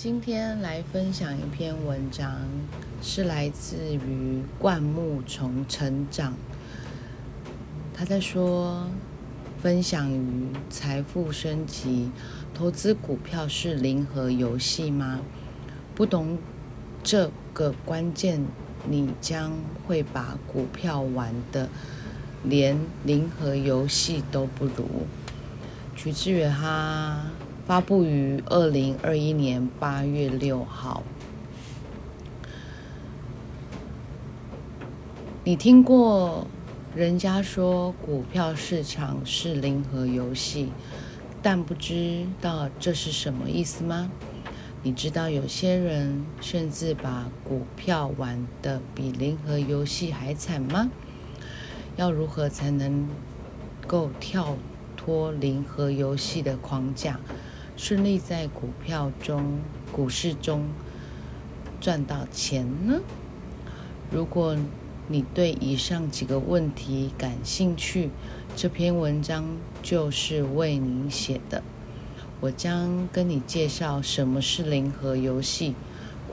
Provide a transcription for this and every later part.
今天来分享一篇文章，是来自于灌木丛成长。他在说，分享于财富升级，投资股票是零和游戏吗？不懂这个关键，你将会把股票玩的连零和游戏都不如。取自于他。发布于二零二一年八月六号。你听过人家说股票市场是零和游戏，但不知道这是什么意思吗？你知道有些人甚至把股票玩的比零和游戏还惨吗？要如何才能够跳脱零和游戏的框架？顺利在股票中、股市中赚到钱呢？如果你对以上几个问题感兴趣，这篇文章就是为你写的。我将跟你介绍什么是零和游戏，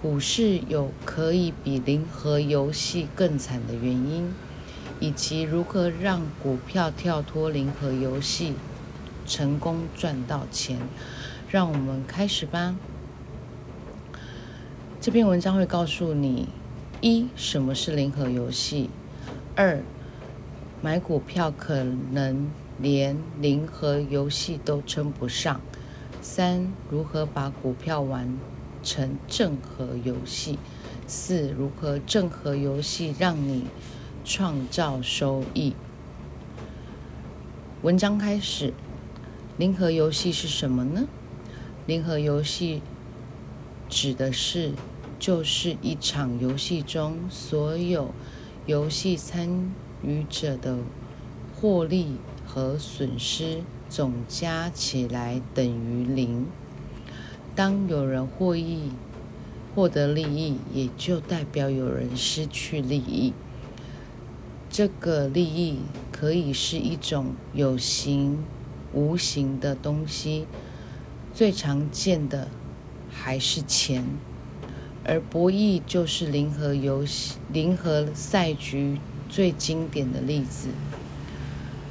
股市有可以比零和游戏更惨的原因，以及如何让股票跳脱零和游戏，成功赚到钱。让我们开始吧。这篇文章会告诉你：一、什么是零和游戏；二、买股票可能连零和游戏都称不上；三、如何把股票玩成正和游戏；四、如何正和游戏让你创造收益。文章开始：零和游戏是什么呢？零和游戏指的是，就是一场游戏中所有游戏参与者的获利和损失总加起来等于零。当有人获益获得利益，也就代表有人失去利益。这个利益可以是一种有形、无形的东西。最常见的还是钱，而博弈就是零和游戏、零和赛局最经典的例子。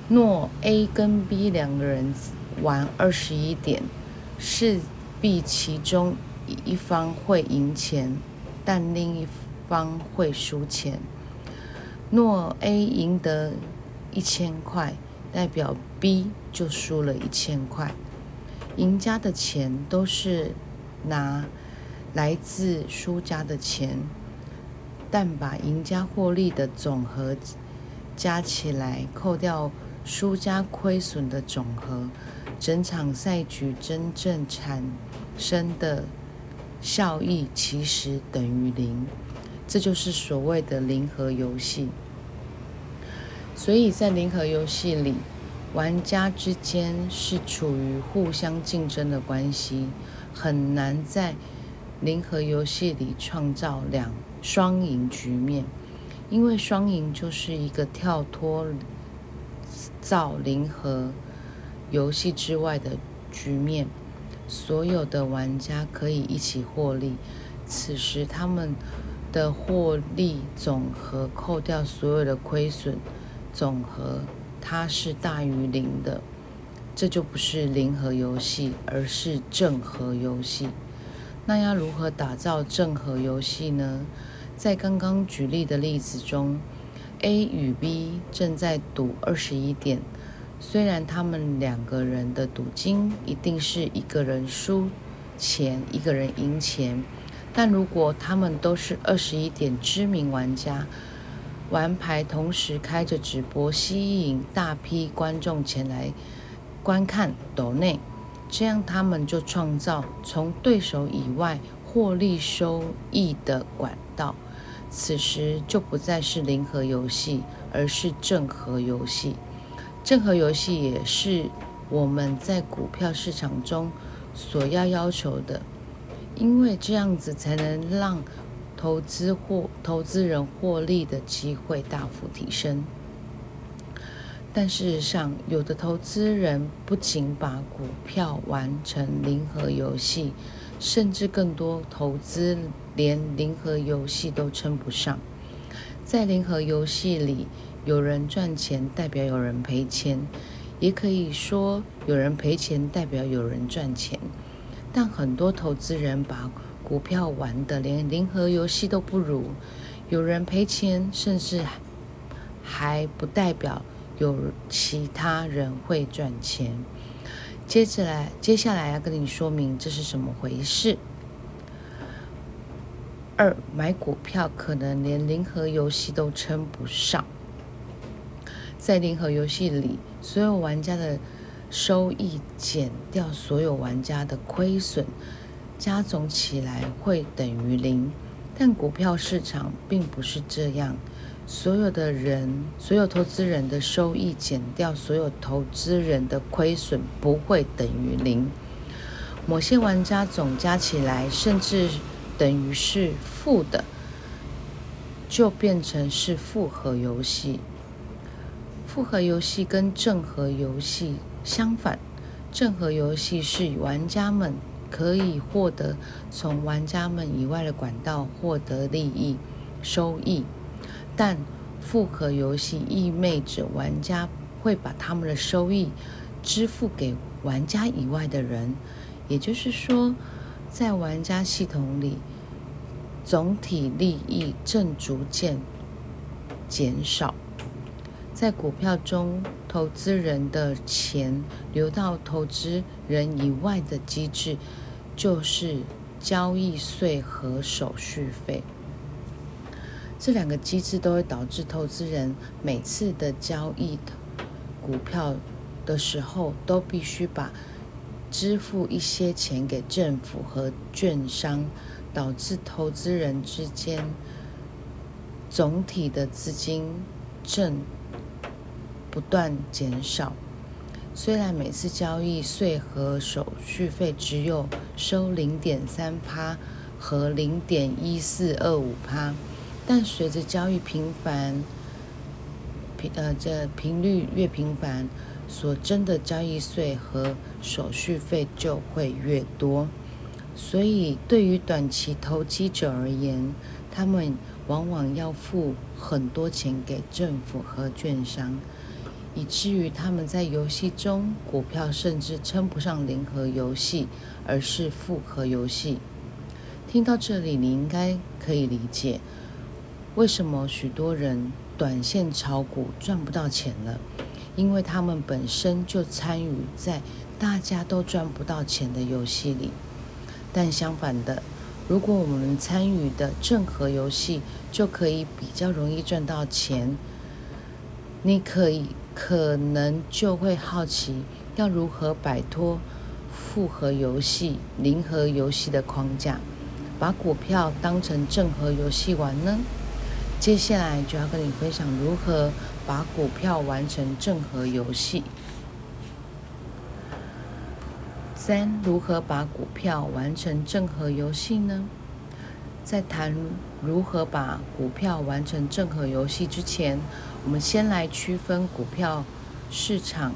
若 A 跟 B 两个人玩二十一点，势必其中一方会赢钱，但另一方会输钱。若 A 赢得一千块，代表 B 就输了一千块。赢家的钱都是拿来自输家的钱，但把赢家获利的总和加起来，扣掉输家亏损的总和，整场赛局真正产生的效益其实等于零。这就是所谓的零和游戏。所以在零和游戏里。玩家之间是处于互相竞争的关系，很难在零和游戏里创造两双赢局面，因为双赢就是一个跳脱造零和游戏之外的局面，所有的玩家可以一起获利，此时他们的获利总和扣掉所有的亏损总和。它是大于零的，这就不是零和游戏，而是正和游戏。那要如何打造正和游戏呢？在刚刚举例的例子中，A 与 B 正在赌二十一点，虽然他们两个人的赌金一定是一个人输钱，一个人赢钱，但如果他们都是二十一点知名玩家。玩牌同时开着直播，吸引大批观众前来观看斗内，这样他们就创造从对手以外获利收益的管道。此时就不再是零和游戏，而是正和游戏。正和游戏也是我们在股票市场中所要要求的，因为这样子才能让。投资或投资人获利的机会大幅提升，但事实上，有的投资人不仅把股票玩成零和游戏，甚至更多投资连零和游戏都称不上。在零和游戏里，有人赚钱代表有人赔钱，也可以说有人赔钱代表有人赚钱。但很多投资人把股票玩的连零和游戏都不如，有人赔钱，甚至还不代表有其他人会赚钱。接着来，接下来要跟你说明这是什么回事。二，买股票可能连零和游戏都称不上。在零和游戏里，所有玩家的收益减掉所有玩家的亏损，加总起来会等于零。但股票市场并不是这样。所有的人，所有投资人的收益减掉所有投资人的亏损，不会等于零。某些玩家总加起来，甚至等于是负的，就变成是复合游戏。复合游戏跟正和游戏相反，正和游戏是玩家们可以获得从玩家们以外的管道获得利益收益。但复合游戏意味着玩家会把他们的收益支付给玩家以外的人，也就是说，在玩家系统里，总体利益正逐渐减少。在股票中，投资人的钱流到投资人以外的机制，就是交易税和手续费。这两个机制都会导致投资人每次的交易股票的时候，都必须把支付一些钱给政府和券商，导致投资人之间总体的资金正不断减少。虽然每次交易税和手续费只有收零点三趴和零点一四二五趴。但随着交易频繁，频呃这频率越频繁，所征的交易税和手续费就会越多。所以，对于短期投机者而言，他们往往要付很多钱给政府和券商，以至于他们在游戏中，股票甚至称不上零和游戏，而是复合游戏。听到这里，你应该可以理解。为什么许多人短线炒股赚不到钱了？因为他们本身就参与在大家都赚不到钱的游戏里。但相反的，如果我们参与的正和游戏，就可以比较容易赚到钱。你可以可能就会好奇，要如何摆脱复合游戏、零和游戏的框架，把股票当成正和游戏玩呢？接下来就要跟你分享如何把股票玩成正和游戏。三、如何把股票玩成正和游戏呢？在谈如何把股票完成正和游戏之前，我们先来区分股票市场，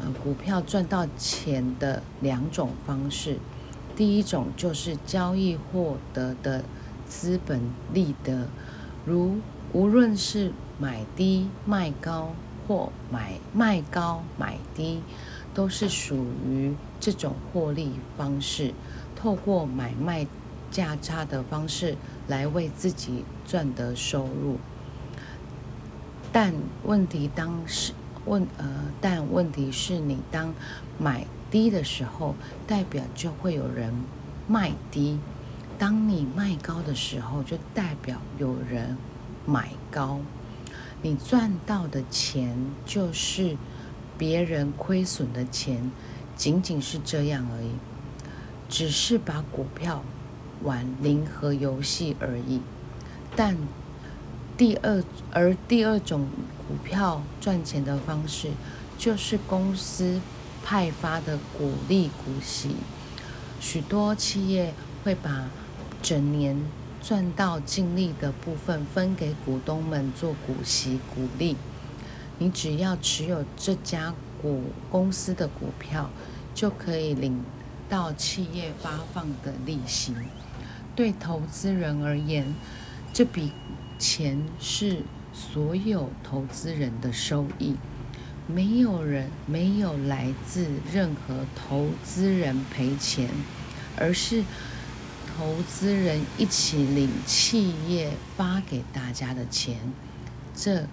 呃，股票赚到钱的两种方式。第一种就是交易获得的。资本利得，如无论是买低卖高或买卖高买低，都是属于这种获利方式。透过买卖价差的方式来为自己赚得收入。但问题当是问呃，但问题是你当买低的时候，代表就会有人卖低。当你卖高的时候，就代表有人买高，你赚到的钱就是别人亏损的钱，仅仅是这样而已，只是把股票玩零和游戏而已。但第二而第二种股票赚钱的方式，就是公司派发的股利股息，许多企业会把整年赚到净利的部分分给股东们做股息股利。你只要持有这家股公司的股票，就可以领到企业发放的利息。对投资人而言，这笔钱是所有投资人的收益。没有人没有来自任何投资人赔钱，而是投资人一起领企业发给大家的钱。这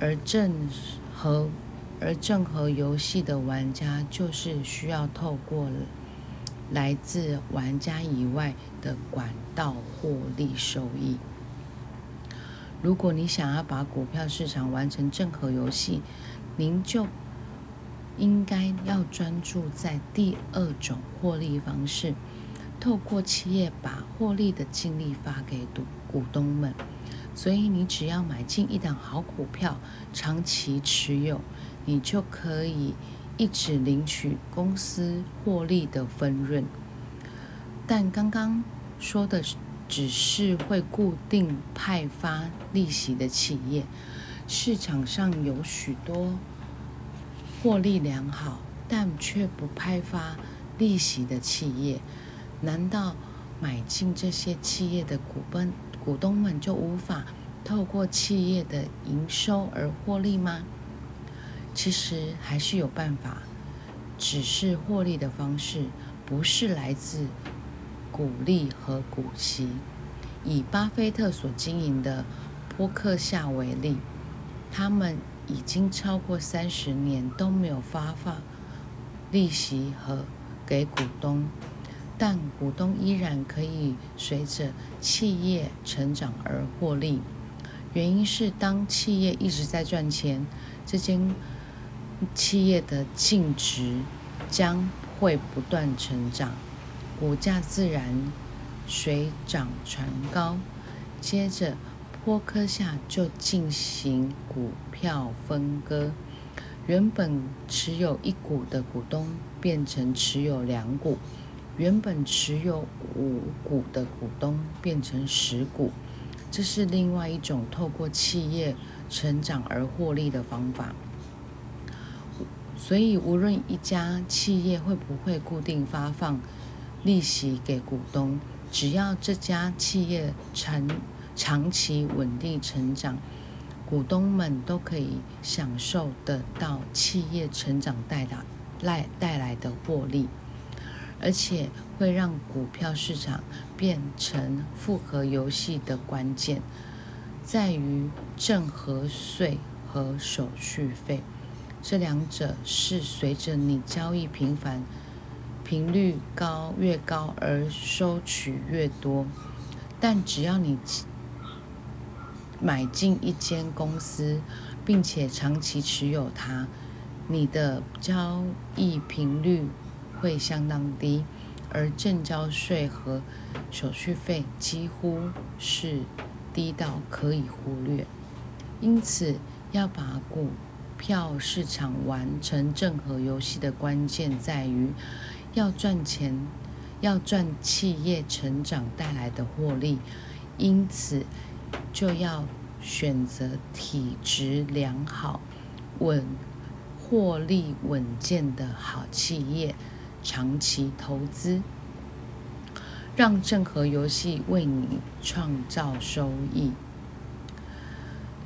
而正和而正和游戏的玩家就是需要透过来自玩家以外的管道获利收益。如果你想要把股票市场玩成正和游戏，您就应该要专注在第二种获利方式，透过企业把获利的净利发给股股东们。所以，你只要买进一档好股票，长期持有，你就可以一直领取公司获利的分润。但刚刚说的只是会固定派发利息的企业。市场上有许多获利良好但却不派发利息的企业，难道买进这些企业的股本股东们就无法透过企业的营收而获利吗？其实还是有办法，只是获利的方式不是来自股利和股息。以巴菲特所经营的波克夏为例。他们已经超过三十年都没有发放利息和给股东，但股东依然可以随着企业成长而获利。原因是当企业一直在赚钱，这间企业的净值将会不断成长，股价自然水涨船高。接着。波克夏就进行股票分割，原本持有一股的股东变成持有两股，原本持有五股的股东变成十股，这是另外一种透过企业成长而获利的方法。所以，无论一家企业会不会固定发放利息给股东，只要这家企业长长期稳定成长，股东们都可以享受得到企业成长带来带带来的获利，而且会让股票市场变成复合游戏的关键，在于正和税和手续费，这两者是随着你交易频繁、频率高越高而收取越多，但只要你。买进一间公司，并且长期持有它，你的交易频率会相当低，而正交税和手续费几乎是低到可以忽略。因此，要把股票市场完成正和游戏的关键在于要赚钱，要赚企业成长带来的获利。因此。就要选择体质良好、稳获利稳健的好企业，长期投资，让正和游戏为你创造收益。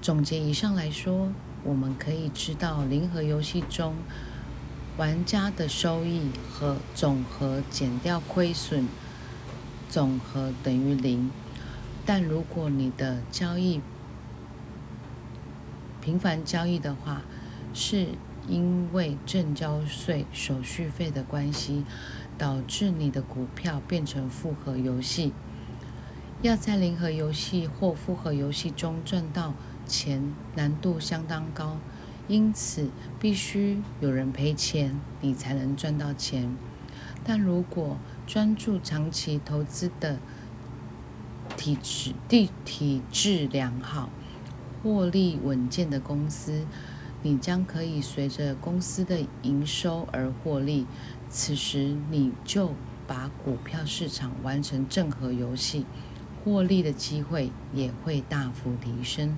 总结以上来说，我们可以知道，零和游戏中玩家的收益和总和减掉亏损，总和等于零。但如果你的交易频繁交易的话，是因为正交税手续费的关系，导致你的股票变成复合游戏。要在零和游戏或复合游戏中赚到钱，难度相当高，因此必须有人赔钱，你才能赚到钱。但如果专注长期投资的，体质地体质良好、获利稳健的公司，你将可以随着公司的营收而获利。此时，你就把股票市场完成正和游戏，获利的机会也会大幅提升。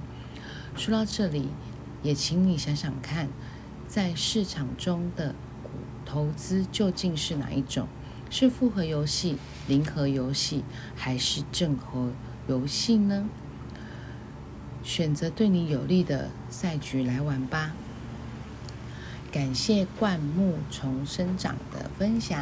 说到这里，也请你想想看，在市场中的投资究竟是哪一种？是复合游戏、零和游戏，还是正和游戏呢？选择对你有利的赛局来玩吧。感谢灌木丛生长的分享。